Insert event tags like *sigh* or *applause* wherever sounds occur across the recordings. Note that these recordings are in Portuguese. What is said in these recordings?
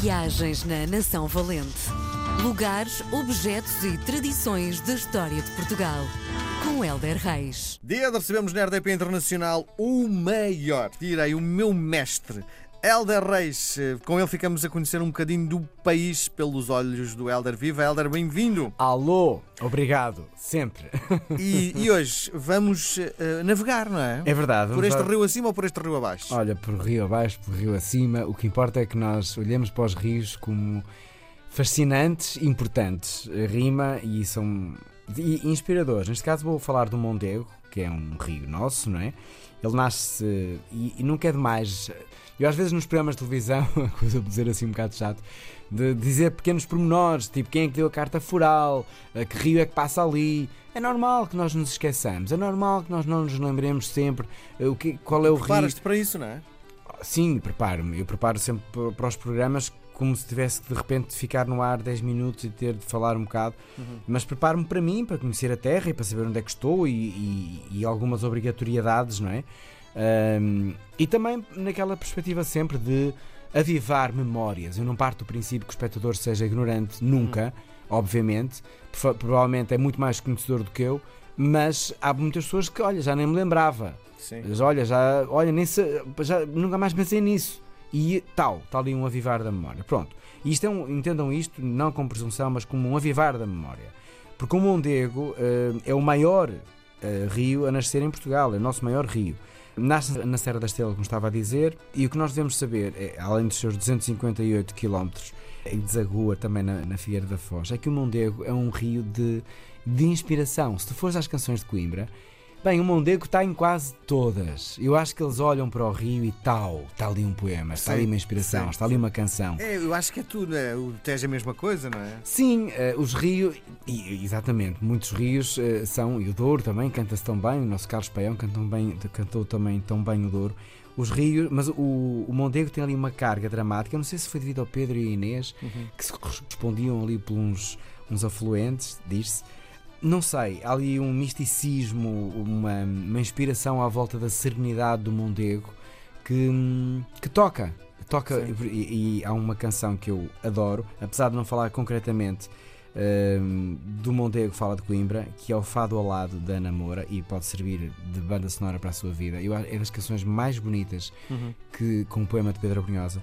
Viagens na Nação Valente. Lugares, objetos e tradições da história de Portugal. Com Helder Reis. Dia de recebemos na RDP Internacional o maior, direi, o meu mestre, Helder Reis. Com ele ficamos a conhecer um bocadinho do país pelos olhos do Helder Viva. Helder, bem-vindo. Alô, obrigado, sempre. *laughs* E, e hoje vamos eh, navegar, não é? É verdade. Por este rio acima ou por este rio abaixo? Olha, por rio abaixo, por rio acima, o que importa é que nós olhemos para os rios como fascinantes, importantes. Rima e são e inspiradores. Neste caso vou falar do Mondego, que é um rio nosso, não é? Ele nasce e, e nunca é demais. Eu às vezes nos programas de televisão, *laughs* coisa de dizer assim um bocado chato, de dizer pequenos pormenores, tipo quem é que deu a carta foral, a que rio é que passa ali. É normal que nós nos esqueçamos, é normal que nós não nos lembremos sempre eh, o que, qual é o rio. Preparas-te para isso, não é? Sim, preparo-me. Eu preparo sempre para os programas como se tivesse de repente ficar no ar 10 minutos e ter de falar um bocado. Mas preparo-me para mim, para conhecer a Terra e para saber onde é que estou e, e- e algumas obrigatoriedades, não é? Ahm, e também naquela perspectiva sempre de avivar memórias. Eu não parto do princípio que o espectador seja ignorante nunca, obviamente. Profa- Provavelmente é muito mais conhecedor do que eu. Mas há muitas pessoas que, olha, já nem me lembrava. Sim. Mas olha, já, olha, nem se- já nunca mais pensei nisso. E tal, está ali um avivar da memória. Pronto. E isto é um, entendam isto não como presunção, mas como um avivar da memória. Porque o Mondego eh, é o maior eh, rio a nascer em Portugal, é o nosso maior rio. Nasce na Serra da Estrela, como estava a dizer, e o que nós devemos saber, é, além dos seus 258 km e desagua também na, na Figueira da Foz, é que o Mondego é um rio de, de inspiração. Se tu fores às canções de Coimbra, Bem, o Mondego está em quase todas. Eu acho que eles olham para o rio e tal, está ali um poema, está ali uma inspiração, sim, está ali uma canção. É, eu acho que é tudo, né? O Tejo é a mesma coisa, não é? Sim, eh, os rios, e- exatamente, muitos rios eh, são, e o Douro também canta-se tão bem, o nosso Carlos Paião cantou, bem, cantou também tão bem o Douro. Os rios, mas o, o Mondego tem ali uma carga dramática, não sei se foi devido ao Pedro e a Inês, que se correspondiam ali por uns, uns afluentes, diz-se. Não sei, há ali um misticismo, uma, uma inspiração à volta da serenidade do Mondego que, que toca. Toca e, e há uma canção que eu adoro, apesar de não falar concretamente hum, do Mondego, fala de Coimbra, que é o Fado ao Lado da Ana Moura e pode servir de banda sonora para a sua vida. Eu, é das canções mais bonitas que, com o poema de Pedro Brunhosa.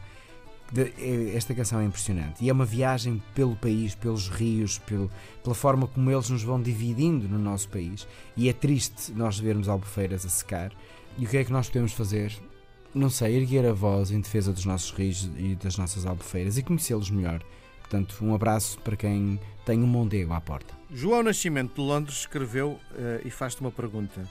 É- esta canção é impressionante e é uma viagem pelo país, pelos rios, pelo- pela forma como eles nos vão dividindo no nosso país. E é triste nós vermos albufeiras a secar. E o que é que nós podemos fazer? Não sei, erguer a voz em defesa dos nossos rios e das nossas albufeiras e conhecê-los melhor. Portanto, um abraço para quem tem um mondego à porta. João Nascimento de Londres escreveu eh, e faz-te uma pergunta.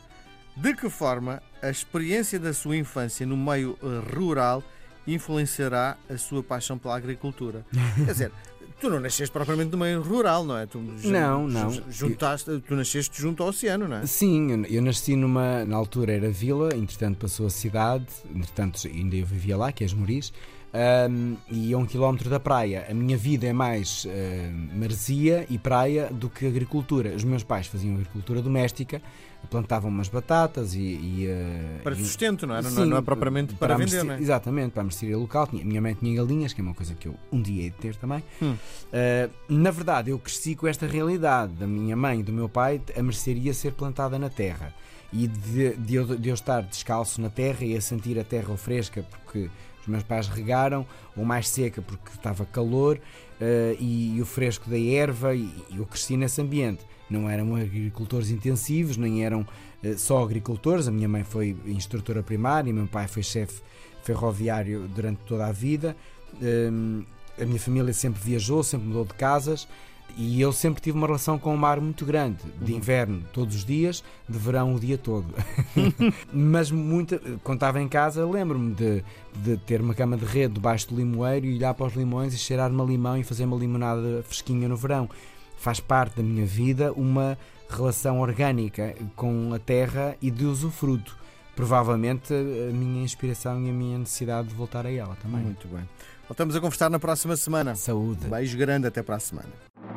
De que forma a experiência da sua infância no meio eh, rural influenciará a sua paixão pela agricultura? *laughs* Quer dizer, tu não nasceste propriamente no meio rural, não é? Tu Não, não. ju- Juntaste, tu nasceste junto ao oceano, não é? Sim, eu, nasci numa. Na altura era vila, entretanto passou a cidade, entretanto ainda eu vivia lá, que é Esmoriz, ahm, e a um quilómetro da praia. A minha vida é mais ahm, maresia e praia do que agricultura. Os meus pais faziam agricultura doméstica, plantavam umas batatas e. e, ah, Para e- sustento, não é? Não, Sim, não é propriamente para, a vender, não é? Exatamente, para a mercearia local. Tinha, a minha mãe tinha galinhas, que é uma coisa que eu um dia hei de ter também. Hum. Uh, na verdade, eu cresci com esta realidade da minha mãe e do meu pai, a mercearia ser plantada na terra. E de, de eu, de eu estar descalço na terra e a sentir a terra fresca porque os meus pais regaram, ou mais seca porque estava calor, uh, e, o fresco da erva, e, e eu cresci nesse ambiente. Não eram agricultores intensivos, nem eram uh, só agricultores. A minha mãe foi instrutora primária, e meu pai foi chefe ferroviário durante toda a vida. Um, a minha família sempre viajou, sempre mudou de casas e eu sempre tive uma relação com o mar muito grande, de inverno todos os dias, de verão o dia todo. *laughs* *laughs* Mas muita, quando estava em casa, lembro-me de, de ter uma cama de rede debaixo do limoeiro e olhar para os limões e cheirar-me a limão e fazer uma limonada fresquinha no verão. Faz parte da minha vida uma relação orgânica com a terra e de usufruto. Provavelmente a minha inspiração e a minha necessidade de voltar a ela também. Muito bem. Voltamos a conversar na próxima semana. Saúde. Um beijo grande, até para a semana.